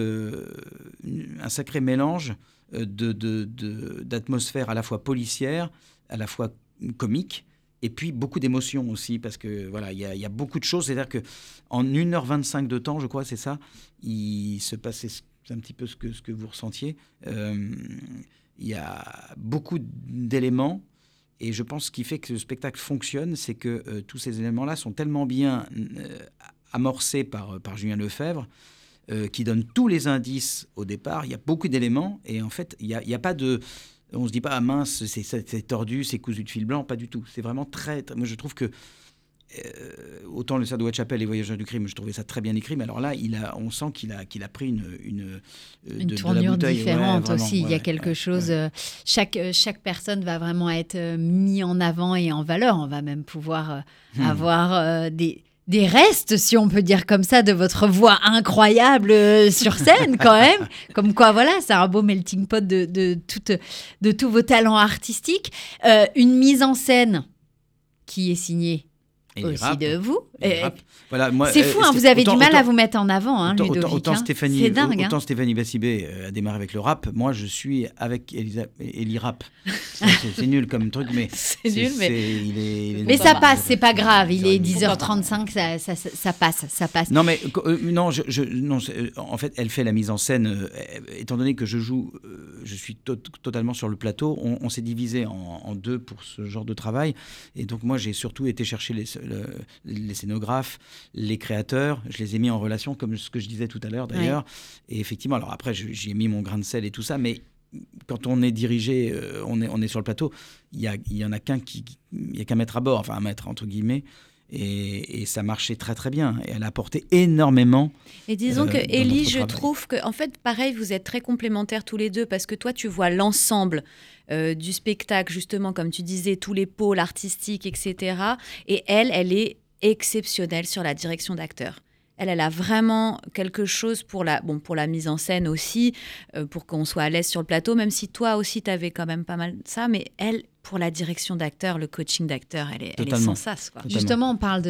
un sacré mélange d'atmosphère de, de, à la fois policière, à la fois comique, et puis beaucoup d'émotions aussi, parce que voilà, il y, a beaucoup de choses. C'est-à-dire que en 1h25 de temps, je crois, c'est ça, il se passait un petit peu ce que, ce que vous ressentiez. Euh, il y a beaucoup d'éléments. Et je pense ce qui fait que ce spectacle fonctionne, c'est que euh, tous ces éléments-là sont tellement bien euh, amorcés par, par Julien Lefebvre euh, qui donne tous les indices au départ. Il y a beaucoup d'éléments et en fait, il n'y a, a, pas de. On se dit pas, ah mince, c'est tordu, c'est cousu de fil blanc, pas du tout. C'est vraiment très, Moi, je trouve que. Euh, autant le de Whitechapel et Voyageurs du crime, je trouvais ça très bien écrit, mais alors là, il a, on sent qu'il a, qu'il a pris une une, euh, une tournure différente aussi. il y a quelque chose. chaque chaque personne va vraiment être mis en avant et en valeur. On va même pouvoir hmm. avoir des des restes, si on peut dire comme ça, de votre voix incroyable euh, sur scène quand même. Comme quoi, voilà, c'est un beau melting pot de, tous vos talents artistiques. Euh, une mise en scène qui est signée aussi de vous. Voilà, c'est fou, hein, vous avez du mal à vous mettre en avant, hein, autant, Ludovic. Autant, Stéphanie, c'est dingue, autant Stéphanie Bassibé euh, a démarré avec le rap, moi je suis avec Eli Rap. c'est nul comme truc, mais c'est nul, mais, mais ça passe, c'est pas grave. Il est 10h35, ça, ça, ça, passe, ça passe. Non, mais euh, non, je, non, euh, en fait, elle fait la mise en scène. étant donné que je joue, je suis totalement sur le plateau. On, s'est divisé en, en, deux pour ce genre de travail, et donc moi j'ai surtout été chercher les, les scénographes, les créateurs, je les ai mis en relation, comme ce que je disais tout à l'heure d'ailleurs. Et effectivement, alors après, j'ai mis mon grain de sel et tout ça, mais quand on est dirigé, euh, on, est, on est sur le plateau, il y, y en a qu'un qui, il y a qu'un maître à bord, enfin un maître entre guillemets. Et, ça marchait très très bien. Et elle a apporté énormément. Et disons euh, que Ellie, je trouve que, en fait, pareil, vous êtes très complémentaires tous les deux parce que toi, tu vois l'ensemble euh, du spectacle, justement, comme tu disais, tous les pôles artistiques, etc. Et elle, elle est exceptionnelle sur la direction d'acteur. Elle, elle a vraiment quelque chose pour la, bon, pour la mise en scène aussi, euh, pour qu'on soit à l'aise sur le plateau, même si toi aussi, tu avais quand même pas mal de ça. Mais elle, pour la direction d'acteur, le coaching d'acteur, elle est, elle est sans sas. Quoi. Justement, on parle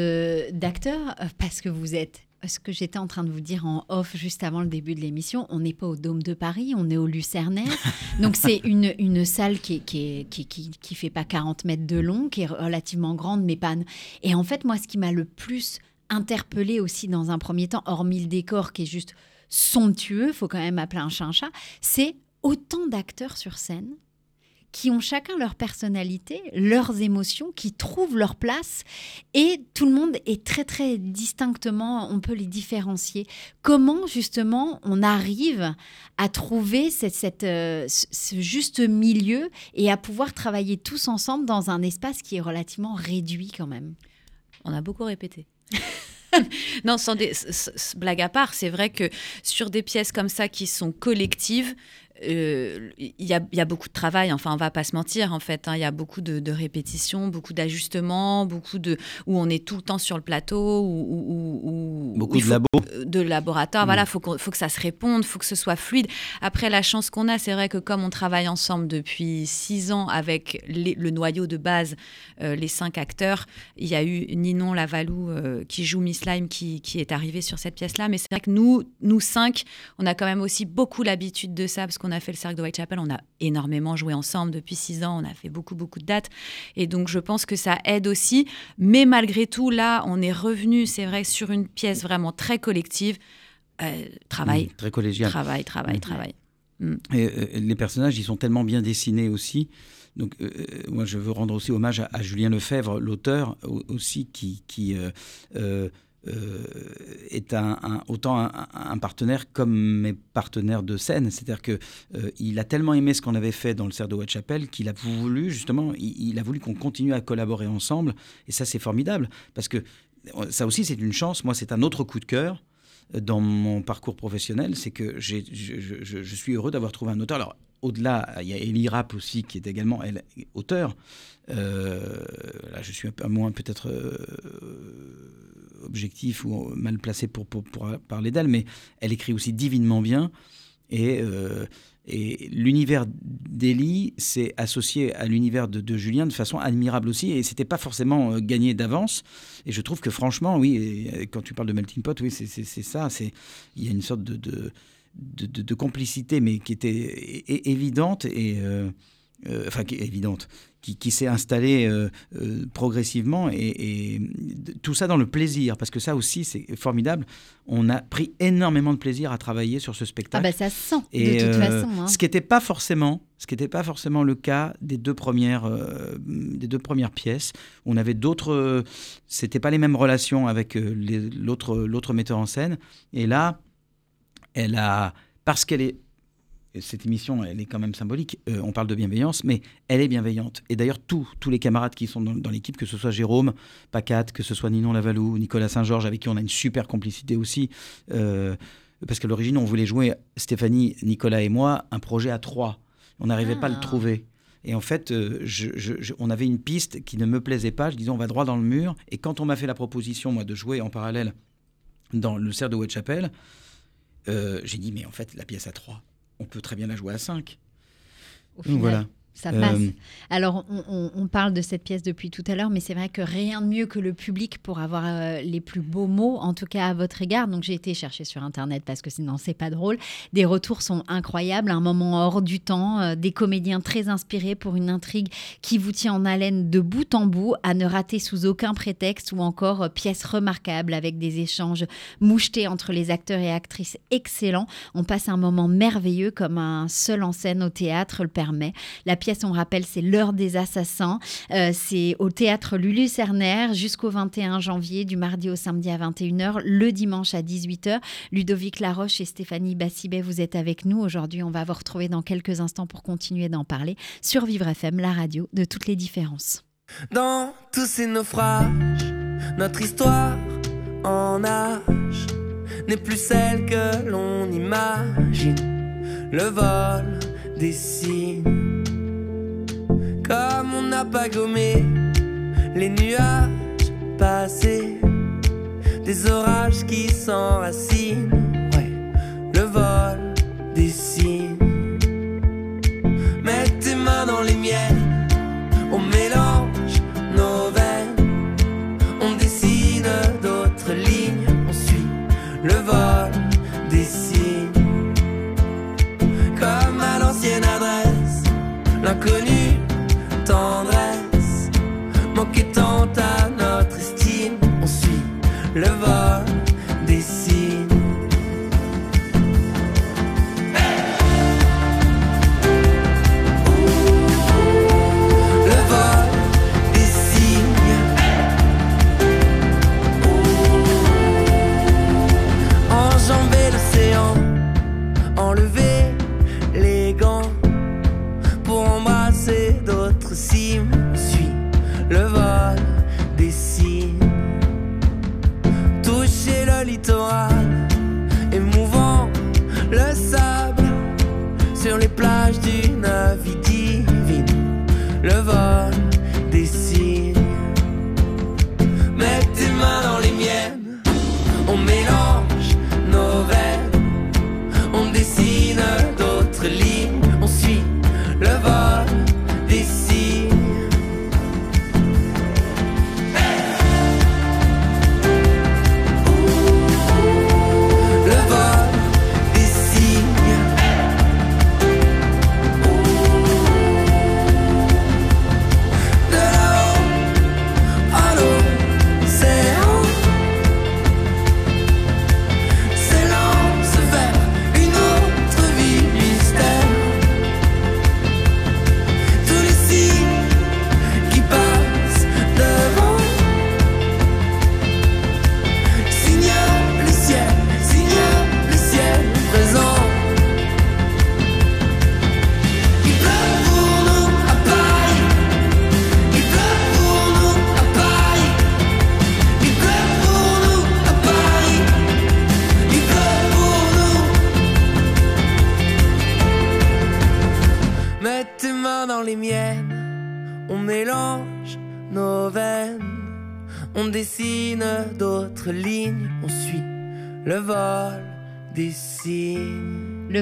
d'acteur euh, parce que vous êtes ce que j'étais en train de vous dire en off juste avant le début de l'émission, on n'est pas au Dôme de Paris, on est au Lucernaire. Donc c'est une, une salle qui, qui, qui, qui, fait pas 40 mètres de long, qui est relativement grande, mais pas... Et en fait, moi, ce qui m'a le plus interpellé aussi dans un premier temps, hormis le décor qui est juste somptueux, faut quand même appeler un chat un chat, c'est autant d'acteurs sur scène qui ont chacun leur personnalité, leurs émotions, qui trouvent leur place et tout le monde est très très distinctement, on peut les différencier. Comment justement on arrive à trouver cette, euh, ce juste milieu et à pouvoir travailler tous ensemble dans un espace qui est relativement réduit quand même? On a beaucoup répété. non, blagues à part, c'est vrai que sur des pièces comme ça qui sont collectives, euh, il y, a, beaucoup de travail, enfin on va pas se mentir en fait, hein. il y a beaucoup de, répétitions, beaucoup d'ajustements, beaucoup de où on est tout le temps sur le plateau, ou beaucoup de labo, euh, de laboratoire, mm. voilà, faut, faut que ça se réponde, faut que ce soit fluide. Après la chance qu'on a, c'est vrai que comme on travaille ensemble depuis six ans avec le noyau de base, euh, les cinq acteurs, il y a eu Ninon Lavalou qui joue Miss Lime qui, qui est arrivé sur cette pièce-là, mais c'est vrai que nous, nous cinq, on a quand même aussi beaucoup l'habitude de ça parce qu'on on a fait le cercle de Whitechapel, on a énormément joué ensemble depuis six ans, on a fait beaucoup, beaucoup de dates. Et donc, je pense que ça aide aussi. Mais malgré tout, là, on est revenu, c'est vrai, sur une pièce vraiment très collective. Euh, travail. Mmh, très collégial. Travail, travail, mmh. travail. Mmh. Et, euh, les personnages, ils sont tellement bien dessinés aussi. Donc, euh, moi, je veux rendre aussi hommage à, Julien Lefebvre, l'auteur aussi, qui, qui euh, est un, autant un, partenaire comme mes partenaires de scène. C'est-à-dire qu'il euh, il a tellement aimé ce qu'on avait fait dans le cerf de Whitechapel qu'il a voulu, justement, il, a voulu qu'on continue à collaborer ensemble. Et ça, c'est formidable. Parce que ça aussi, c'est une chance. Moi, c'est un autre coup de cœur dans mon parcours professionnel, c'est que je, suis heureux d'avoir trouvé un auteur. Alors, au-delà, il y a Elie Rapp aussi, qui est également auteur. Euh, là, je suis un peu moins peut-être objectif ou mal placé pour, pour, parler d'elle, mais elle écrit aussi divinement bien. Et, euh, et l'univers d'Elie s'est associé à l'univers de, Julien de façon admirable aussi. Et c'était pas forcément euh, gagné d'avance. Et je trouve que franchement, oui, quand tu parles de melting pot, oui, c'est ça. Il y a une sorte de, de, de, complicité, mais qui était évidente et. Euh, enfin, qui est évidente, qui, s'est installé euh, euh, progressivement et, tout ça dans le plaisir, parce que ça aussi c'est formidable. On a pris énormément de plaisir à travailler sur ce spectacle. Ah bah ça sent de toute euh, façon. Hein. Ce qui n'était pas forcément, ce qui n'était pas forcément le cas des deux premières, des deux premières pièces. On avait d'autres, c'était pas les mêmes relations avec l'autre l'autre metteur en scène. Et là, elle a parce qu'elle est cette émission, elle est quand même symbolique. Euh, on parle de bienveillance, mais elle est bienveillante. Et d'ailleurs, tous, tous les camarades qui sont dans, l'équipe, que ce soit Jérôme, Pacat, que ce soit Ninon Lavalou, Nicolas Saint-Georges, avec qui on a une super complicité aussi. Euh, parce qu'à l'origine, on voulait jouer, Stéphanie, Nicolas et moi, un projet à trois. On n'arrivait pas à le ah. trouver. Et en fait, euh, je, on avait une piste qui ne me plaisait pas. Je disais, on va droit dans le mur. Et quand on m'a fait la proposition, moi, de jouer en parallèle dans le cerf de Whitechapel, j'ai dit, mais en fait, la pièce à trois, on peut très bien la jouer à 5. voilà. Ça passe. Euh, Alors, on, parle de cette pièce depuis tout à l'heure, mais c'est vrai que rien de mieux que le public pour avoir euh, les plus beaux mots, en tout cas à votre égard. Donc, j'ai été chercher sur Internet parce que sinon, c'est pas drôle. Des retours sont incroyables, un moment hors du temps, euh, des comédiens très inspirés pour une intrigue qui vous tient en haleine de bout en bout, à ne rater sous aucun prétexte, ou encore pièce remarquable avec des échanges mouchetés entre les acteurs et actrices excellents. On passe un moment merveilleux comme un seul en scène au théâtre le permet. La on rappelle, c'est L'heure des assassins. Euh, c'est au théâtre Lulu Cerner jusqu'au 21 janvier, du mardi au samedi à 21h, le dimanche à 18h. Ludovic Laroche et Stéphanie Bassibet, vous êtes avec nous. Aujourd'hui, on va vous retrouver dans quelques instants pour continuer d'en parler sur Vivre FM, la radio de toutes les différences. Dans tous ces naufrages, notre histoire en âge n'est plus celle que l'on imagine. Le vol des comme on n'a pas gommé les nuages passés, des orages qui s'enracine. Ouais, le vol des signes. Mets tes mains dans les miennes, on mélange manquait tant à notre estime. On suit le vol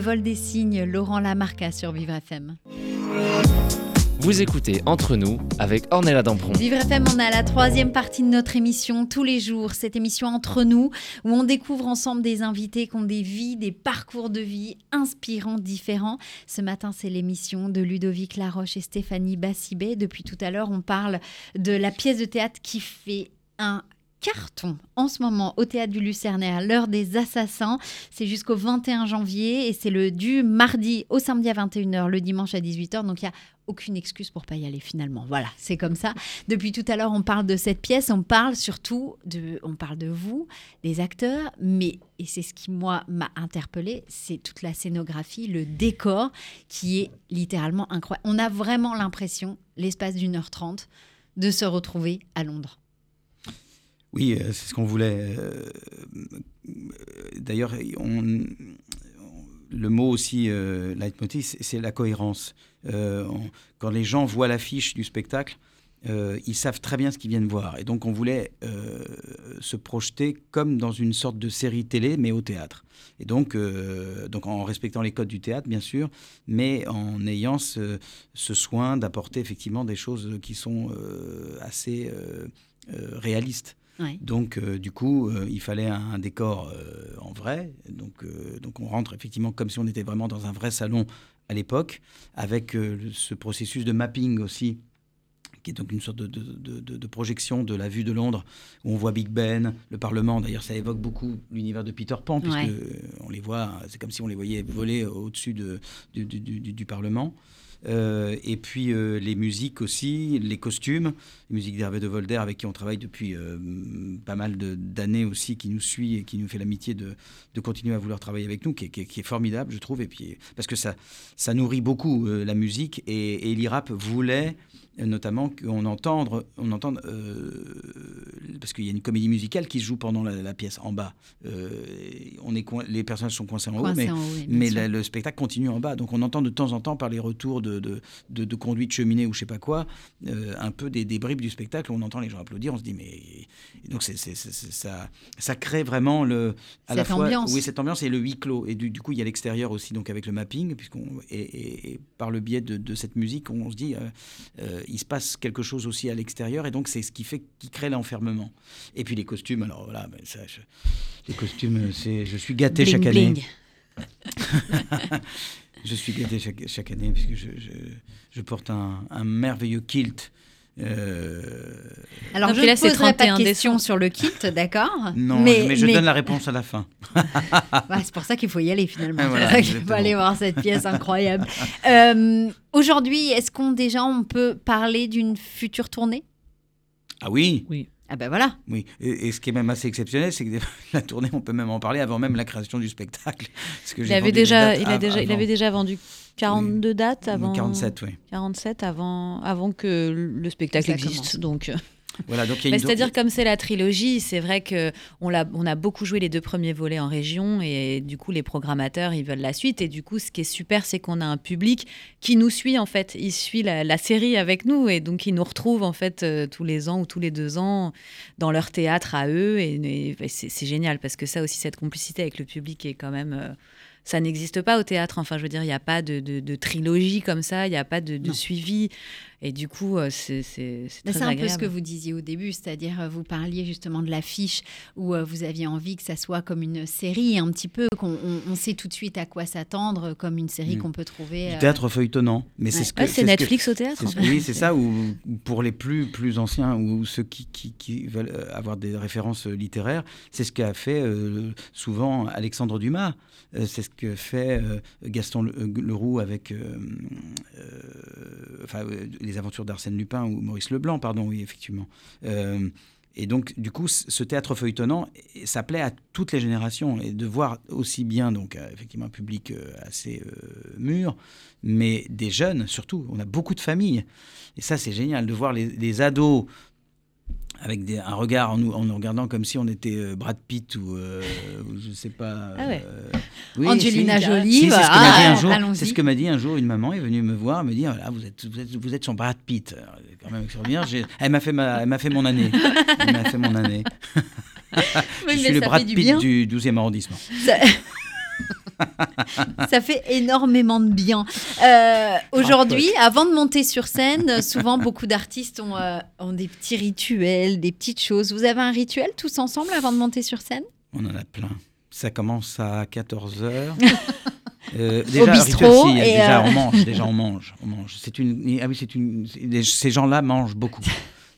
vol des signes, Laurent Lamarca sur Vivre FM. Vous écoutez Entre nous avec Ornella Dampron. Vivre FM, on à la troisième partie de notre émission tous les jours, cette émission entre nous, où on découvre ensemble des invités qui ont des vies, des parcours de vie inspirants, différents. Ce matin, c'est l'émission de Ludovic Laroche et Stéphanie Bassibet. Depuis tout à l'heure, on parle de la pièce de théâtre qui fait un carton en ce moment au théâtre du Lucernaire, l'heure des assassins. C'est jusqu'au 21 janvier et c'est le du mardi au samedi à 21h, le dimanche à 18h. Donc il y a aucune excuse pour pas y aller finalement. Voilà, c'est comme ça. Depuis tout à l'heure, on parle de cette pièce, on parle surtout de, on parle de vous, des acteurs, mais et c'est ce qui moi m'a interpellé, c'est toute la scénographie, le décor qui est littéralement incroyable. On a vraiment l'impression, l'espace d'une heure trente, de se retrouver à Londres. Oui, euh, c'est ce qu'on voulait. euh, euh, D'ailleurs, le mot aussi, euh, leitmotiv, c'est- la cohérence. Quand les gens voient l'affiche du spectacle, ils savent très bien ce qu'ils viennent voir. Et donc, on voulait se projeter comme dans une sorte de série télé, mais au théâtre. Et donc, donc en respectant les codes du théâtre, bien sûr, mais en ayant ce, soin d'apporter effectivement des choses qui sont assez réalistes. Ouais. Donc, euh, du coup, euh, il fallait un, un décor euh, en vrai. Donc, donc, on rentre effectivement comme si on était vraiment dans un vrai salon à l'époque, avec ce processus de mapping aussi, qui est donc une sorte de, de- de- de- de projection de la vue de Londres, où on voit Big Ben, le Parlement. D'ailleurs, ça évoque beaucoup l'univers de Peter Pan, puisque Ouais. on les voit, c'est comme si on les voyait voler au-dessus de, du, du- du- du Parlement. Euh, et puis euh, les musiques aussi, les costumes, les musiques d'Hervé de Volder avec qui on travaille depuis euh, pas mal d'années aussi, qui nous suit et qui nous fait l'amitié de, de continuer à vouloir travailler avec nous, qui est, qui est- qui est formidable, je trouve, et puis parce que ça, ça nourrit beaucoup la musique et, et l'IRAP voulait notamment qu'on entende, on entende parce qu'il y a une comédie musicale qui se joue pendant la, la pièce en bas. On est les personnages sont coincés en haut, mais en haut, oui, bien mais la- le spectacle continue en bas, donc on entend de temps en temps par les retours de, de, de, de, de conduite cheminée ou je sais pas quoi, euh, un peu des, des bribes du spectacle, on entend les gens applaudir, on se dit mais et donc c'est, c'est- c'est- c'est- ça, ça crée vraiment le à la Cette fois ambiance. oui cette ambiance et le huis clos et du, du coup il y a l'extérieur aussi donc avec le mapping puisqu'on et, et- et par le biais de, de cette musique on se dit euh, euh, il se passe quelque chose aussi à l'extérieur et donc c'est ce qui fait qui crée l'enfermement et puis les costumes alors voilà ben, ça, je- les costumes c'est je suis gâté Bling, chaque année bling. je suis gâté chaque, chaque année puisque je, je, je porte un, un merveilleux kilt. Euh, Alors, Donc je là, ne c'est poserai pas de 31 questions sur le kit, d'accord non, mais, je donne la réponse à la fin. Ouais, c'est pour ça qu'il faut y aller finalement. Ah, voilà, c'est pour ça qu'il faut aller voir cette pièce incroyable. Euh, Aujourd'hui, est-ce qu'on déjà on peut parler d'une future tournée? Ah oui, Ah ben voilà. oui. Et, et ce qui est même assez exceptionnel, c'est que la tournée, on peut même en parler avant même la création du spectacle. Parce que Il avait déjà, dates il a av- déjà, il avant. avait déjà vendu 42 dates avant. 47, oui. 47 avant, avant que le spectacle existe. Donc, euh, Voilà, donc a bah, c'est-à-dire comme c'est la trilogie, c'est vrai que on l'a, on a beaucoup joué les deux premiers volets en région et du coup les programmateurs ils veulent la suite et du coup ce qui est super c'est qu'on a un public qui nous suit en fait, il suit la, la série avec nous et donc ils nous retrouvent en fait euh, tous les ans ou tous les deux ans dans leur théâtre à eux et, et, c'est, génial parce que ça aussi cette complicité avec le public est quand même euh, ça n'existe pas au théâtre. Enfin, je veux dire, il n'y a pas de, de- de trilogie comme ça, il n'y a pas de, suivi. Et du coup, euh, c'est très C'est un peu ce que vous disiez au début, c'est-à-dire euh, vous parliez justement de l'affiche où euh, vous aviez envie que ça soit comme une série, un petit peu, qu'on on, on sait tout de suite à quoi s'attendre, comme une série Mm. qu'on peut trouver. du euh, théâtre feuilletonnant. Mais c'est ce que Ouais, c'est c'est ce que- Netflix au théâtre. Ce- oui, c'est ça, ou ou pour les plus, plus anciens, ou ceux qui, qui, qui veulent avoir des références littéraires, c'est ce qu'a fait euh, souvent Alexandre Dumas. Euh, c'est ce que fait euh, Gaston Le- Leroux avec enfin, euh, Les aventures d'Arsène Lupin ou Maurice Leblanc, pardon, oui, effectivement. Euh, et donc, du coup, ce théâtre feuilletonnant, ça plaît à toutes les générations. Et de voir aussi bien, donc, euh, effectivement, un public euh, assez mûr, mais des jeunes surtout. On a beaucoup de familles. Et ça, c'est génial de voir les ados avec des- un regard en nous, en nous regardant comme si on était euh, Brad Pitt ou, euh, ou je sais pas. Ah ouais. euh, oui, Angelina si. Jolie, Si, c'est ce que voilà, m'a dit un ah. C'est ce que m'a dit un jour une maman est venue me voir, me dire ah, vous êtes vous êtes vous êtes son Brad Pitt. Alors, quand même extraordinaire. Elle m'a fait ma elle m'a fait mon année. Elle m'a fait mon année. Je mais suis le Brad du Pitt bien. du 12e arrondissement. Ça... Ça fait énormément de bien. Euh, Aujourd'hui, avant de monter sur scène, souvent beaucoup d'artistes ont, euh, ont des petits rituels, des petites choses. Vous avez un rituel tous ensemble avant de monter sur scène? On en a plein. Ça commence à 14h. Au bistrot, et, déjà euh, on mange, déjà on mange, on mange. C'est une, ah oui, c'est une. Ces gens-là mangent beaucoup.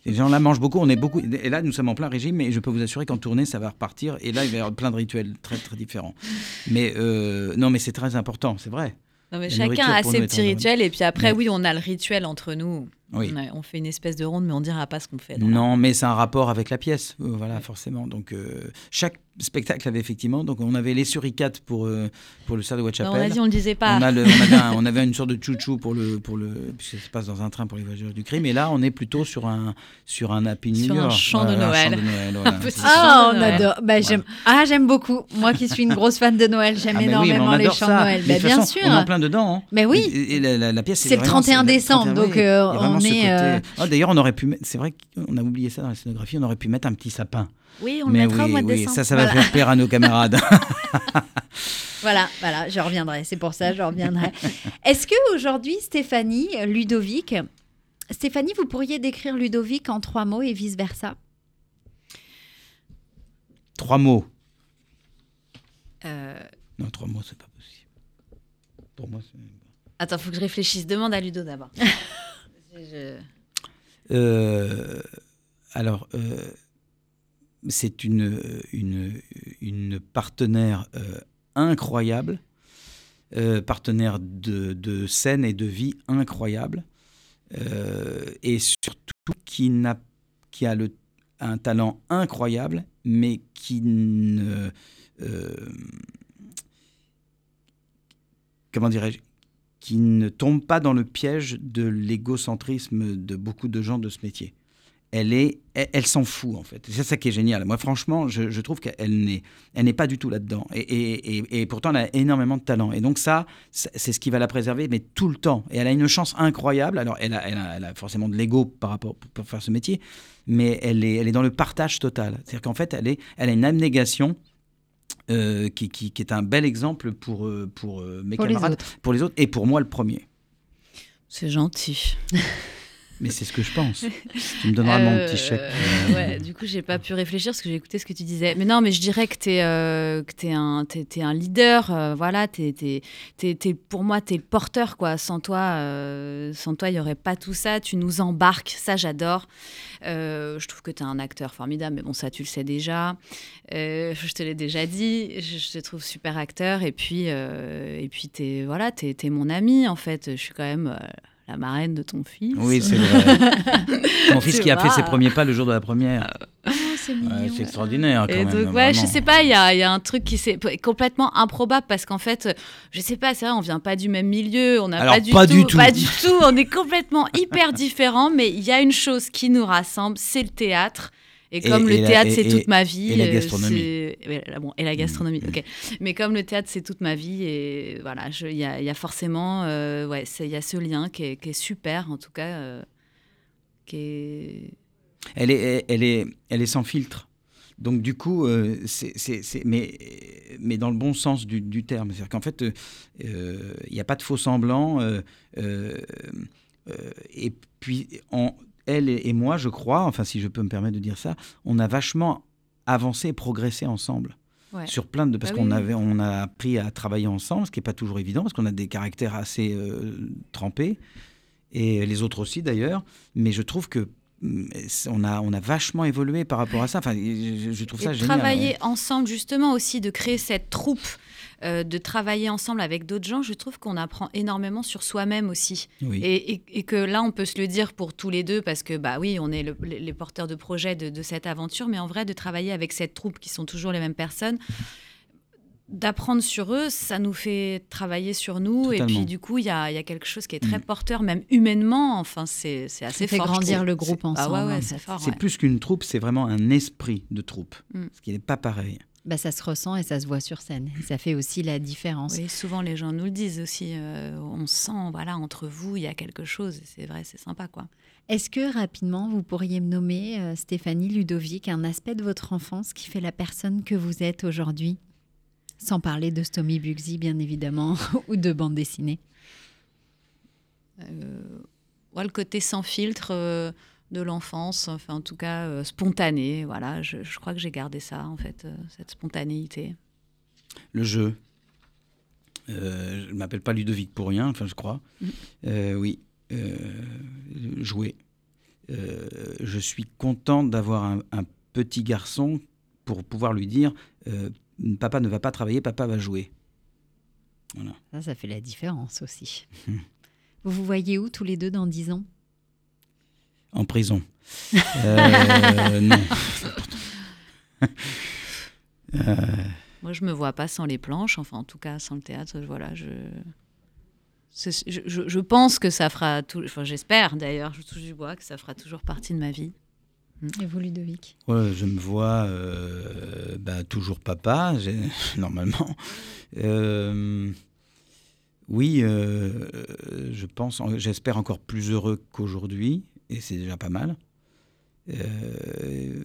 Ces gens-là mangent beaucoup. On est beaucoup. Et là, nous sommes en plein régime, mais je peux vous assurer qu'en tournée, ça va repartir. Et là, il va y avoir plein de rituels très très différents. Mais euh, non, mais c'est très important, c'est vrai. Non, mais chacun a ses petits rituels et puis après, Mais- oui, on a le rituel entre nous. Oui. On, fait une espèce de ronde, mais on dira pas ce qu'on fait. la- Non, mais c'est un rapport avec la pièce, euh, voilà, forcément. Donc, euh, chaque spectacle avait effectivement. Donc, on avait les suricates pour, euh, pour le stade de Non, Whitechapel. on a dit, on le disait pas. On, a le- on avait un- on avait une sorte de chouchou pour le, pour le, puisque ça se passe dans un train pour les voyageurs du crime. Et là, on est plutôt sur un, sur un Happy New Sur un Year. chant de un Noël. chant de Noël, voilà, Un petit. Ah, on adore. Bah, j'aime. Ah, j'aime beaucoup. Moi qui suis une grosse fan de Noël, j'aime Ah, oui, énormément les chants ça. de Noël. Mais Bah, bien façon, sûr. On est en plein dedans. hein. Mais oui. Et, et la, la- la pièce, C'est le vraiment- 31 le décembre, 31, donc, euh, on est, euh, Ah, D'ailleurs, on aurait pu mettre. C'est vrai qu'on a oublié ça dans la scénographie. On aurait pu mettre un petit sapin. Oui, on le Mais mettra oui, au mois de oui, décembre. ça, ça va faire plaire à nos camarades. Voilà, voilà, je reviendrai. C'est pour ça, je reviendrai. Est-ce que aujourd'hui, Stéphanie, Ludovic, Stéphanie, vous pourriez décrire Ludovic en trois mots et vice versa Trois mots. Euh, Non, trois mots, c'est pas possible. Pour moi, c'est. Attends, faut que je réfléchisse. Demande à Ludo d'abord. Je- Euh, alors, euh, c'est une, partenaire euh, incroyable, euh, partenaire de, scène et de vie incroyable, euh, et surtout qui, n'a, qui a un talent incroyable, mais qui ne... comment dirais-je qui ne tombe pas dans le piège de l'égocentrisme de beaucoup de gens de ce métier. Elle est, elle, s'en fout en fait. C'est ça qui est génial. Moi, franchement, je, trouve qu'elle n'est, elle n'est pas du tout là-dedans. Et, et, pourtant, elle a énormément de talent. Et donc ça, c'est ce qui va la préserver, mais tout le temps. Et elle a une chance incroyable. Alors, elle a, elle a, forcément de l'ego par rapport pour, faire ce métier, mais elle est, elle est dans le partage total. C'est-à-dire qu'en fait, elle est, elle a une abnégation. Euh, qui, qui, est un bel exemple pour, euh, pour euh, mes camarades, pour les autres, et pour moi le premier. C'est gentil. Mais c'est ce que je pense. tu me donneras mon petit chèque. Euh, du coup, j'ai pas pu réfléchir parce que j'ai écouté ce que tu disais. Mais non, mais je dirais que tu es, euh, es, un, es, un leader. Euh, voilà, t'es, es, pour moi, tu es porteur. Quoi. Sans toi, sans toi, il n'y aurait pas tout ça. Tu nous embarques. Ça, j'adore. je trouve que tu es un acteur formidable. Mais bon, ça, tu le sais déjà. je te l'ai déjà dit. Je, te trouve super acteur. Et puis, et puis tu es, voilà, es, es, mon ami, en fait. Je suis quand même la marraine de ton fils. Oui, c'est vrai. Mon fils qui a fait ses premiers pas le jour de la première. Oh, c'est extraordinaire. Quand et même, donc, ouais, je sais pas, il y a, y a, un truc qui c'est complètement improbable parce qu'en fait, je sais pas, c'est vrai, on vient pas du même milieu, on n'a pas, du, pas tout, du tout, pas du tout, on est complètement hyper différents, mais il y a une chose qui nous rassemble, c'est le théâtre. Et comme le théâtre, c'est toute ma vie. Et la gastronomie. et la gastronomie, ok. Mais comme le théâtre, c'est toute ma vie, et voilà, il y, y, a forcément, euh, ouais, il y a ce lien qui est, qui est super, en tout cas, euh, qui est... Elle est, elle est, elle est sans filtre. Donc du coup, euh, c'est, mais, mais dans le bon sens du, du terme. C'est-à-dire qu'en fait, il n'y a pas de faux semblants. et puis, on, elle et moi, je crois, enfin si je peux me permettre de dire ça, on a vachement avancé et progressé ensemble. Sur plein de parce bah qu'on avait on a appris à travailler ensemble, ce qui n'est pas toujours évident parce qu'on a des caractères assez euh, trempés et les autres aussi d'ailleurs. Mais je trouve que mm, on a, on a vachement évolué par rapport à ça. Enfin, je, trouve ça génial. Travailler ensemble, justement, aussi, de créer cette troupe euh, de travailler ensemble avec d'autres gens, je trouve qu'on apprend énormément sur soi-même aussi. Et, que là, on peut se le dire pour tous les deux, parce que, bah oui, on est les porteurs de projet de, cette aventure, mais en vrai, de travailler avec cette troupe qui sont toujours les mêmes personnes, d'apprendre sur eux, ça nous fait travailler sur nous. Et puis, du coup, il y a, quelque chose qui est très mm. porteur, même humainement. Enfin, c'est assez ça fait grandir le groupe ah ensemble. c'est plus qu'une troupe, c'est vraiment un esprit de troupe, mm. ce qui n'est pas pareil. Bah, ça se ressent et ça se voit sur scène. ça fait aussi la différence. Oui, souvent les gens nous le disent aussi. Euh, on sent, voilà, entre vous, il y a quelque chose. C'est vrai, c'est sympa, quoi. Est-ce que rapidement, vous pourriez me nommer, euh, Stéphanie Ludovic, un aspect de votre enfance qui fait la personne que vous êtes aujourd'hui? Sans parler de Stomy Bugsy, bien évidemment, ou de bande dessinée. Euh, le côté sans filtre de l'enfance, enfin en tout cas euh, spontanée. Voilà, je, crois que j'ai gardé ça en fait, euh, cette spontanéité. Le jeu. Euh, je ne m'appelle pas Ludovic pour rien, enfin je crois. Mm. oui, jouer. je suis content d'avoir un, petit garçon pour pouvoir lui dire papa ne va pas travailler, papa va jouer. Voilà. Ça, ça fait la différence aussi. vous vous voyez où tous les deux dans 10 ans? En prison. Euh, non. Euh. Moi, je me vois pas sans les planches, enfin, en tout cas, sans le théâtre. Voilà, je. Je, je, pense que ça fera tout. Enfin, j'espère d'ailleurs, je touche du bois, que ça fera toujours partie de ma vie. Mm. Et vous, Ludovic? Ouais, Je me vois euh, bah, toujours papa, normalement. oui, je pense, j'espère encore plus heureux qu'aujourd'hui et c'est déjà pas mal. Euh,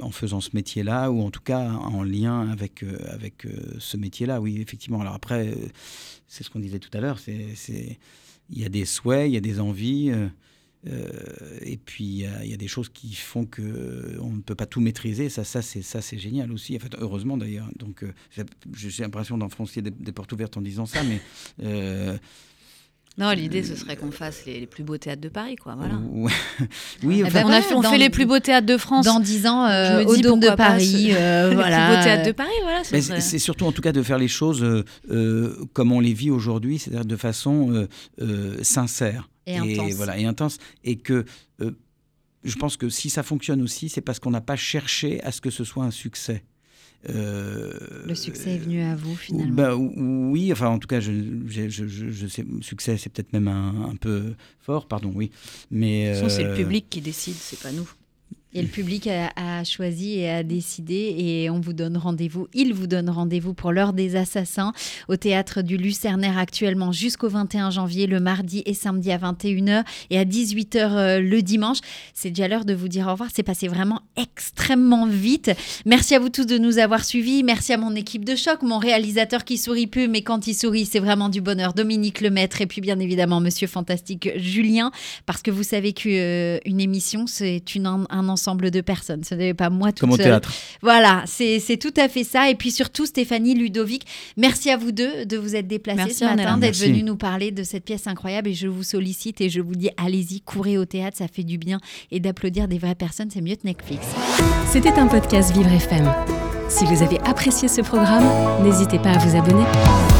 en faisant ce métier-là, ou en tout cas en lien avec, euh, avec euh, ce métier-là, oui, effectivement. Alors après, c'est ce qu'on disait tout à l'heure, il y a des souhaits, il y a des envies, et puis il y, a des choses qui font que on ne peut pas tout maîtriser. Ça, ça, c'est génial aussi. En fait, heureusement d'ailleurs. Donc, j'ai l'impression d'enfoncer des, des, portes ouvertes en disant ça, mais non, l'idée, ce serait qu'on fasse les, plus beaux théâtres de Paris, quoi. Voilà. oui, eh ben, on, a fait, on fait les plus beaux théâtres de France. Dans 10 ans, euh, au Dôme de Paris. Euh, voilà. Les plus beaux théâtres de Paris, voilà. C'est surtout, en tout cas, de faire les choses euh, comme on les vit aujourd'hui, c'est-à-dire de façon sincère. Et, intense. Voilà, et intense. Et que je pense que si ça fonctionne aussi, c'est parce qu'on n'a pas cherché à ce que ce soit un succès. Le succès est venu à vous finalement. Bah, oui, enfin en tout cas, je, je, je, je sais, succès c'est peut-être même un, un, peu fort, pardon, oui. Mais c'est le public qui décide, c'est pas nous. Et le public a, choisi et a décidé. Et on vous donne rendez-vous, il vous donne rendez-vous pour l'heure des assassins au théâtre du Lucernaire actuellement jusqu'au 21 janvier, le mardi et samedi à 21h et à 18h euh, le dimanche. C'est déjà l'heure de vous dire au revoir, c'est passé vraiment extrêmement vite. Merci à vous tous de nous avoir suivis, merci à mon équipe de choc, mon réalisateur qui sourit plus mais quand il sourit c'est vraiment du bonheur, Dominique Lemaître et puis bien évidemment Monsieur Fantastique Julien. Parce que vous savez qu'une euh, émission c'est une, un ensemble de personnes. Ce n'est pas moi toute Comme au théâtre. Voilà, c'est tout à fait ça. Et puis surtout, Stéphanie, Ludovic, merci à vous deux de vous être déplacés ce matin, d'être venus nous parler de cette pièce incroyable. Et je vous sollicite et je vous dis, allez-y, courez au théâtre, ça fait du bien. Et d'applaudir des vraies personnes, c'est mieux que Netflix. C'était un podcast Vivre FM. Si vous avez apprécié ce programme, n'hésitez pas à vous abonner.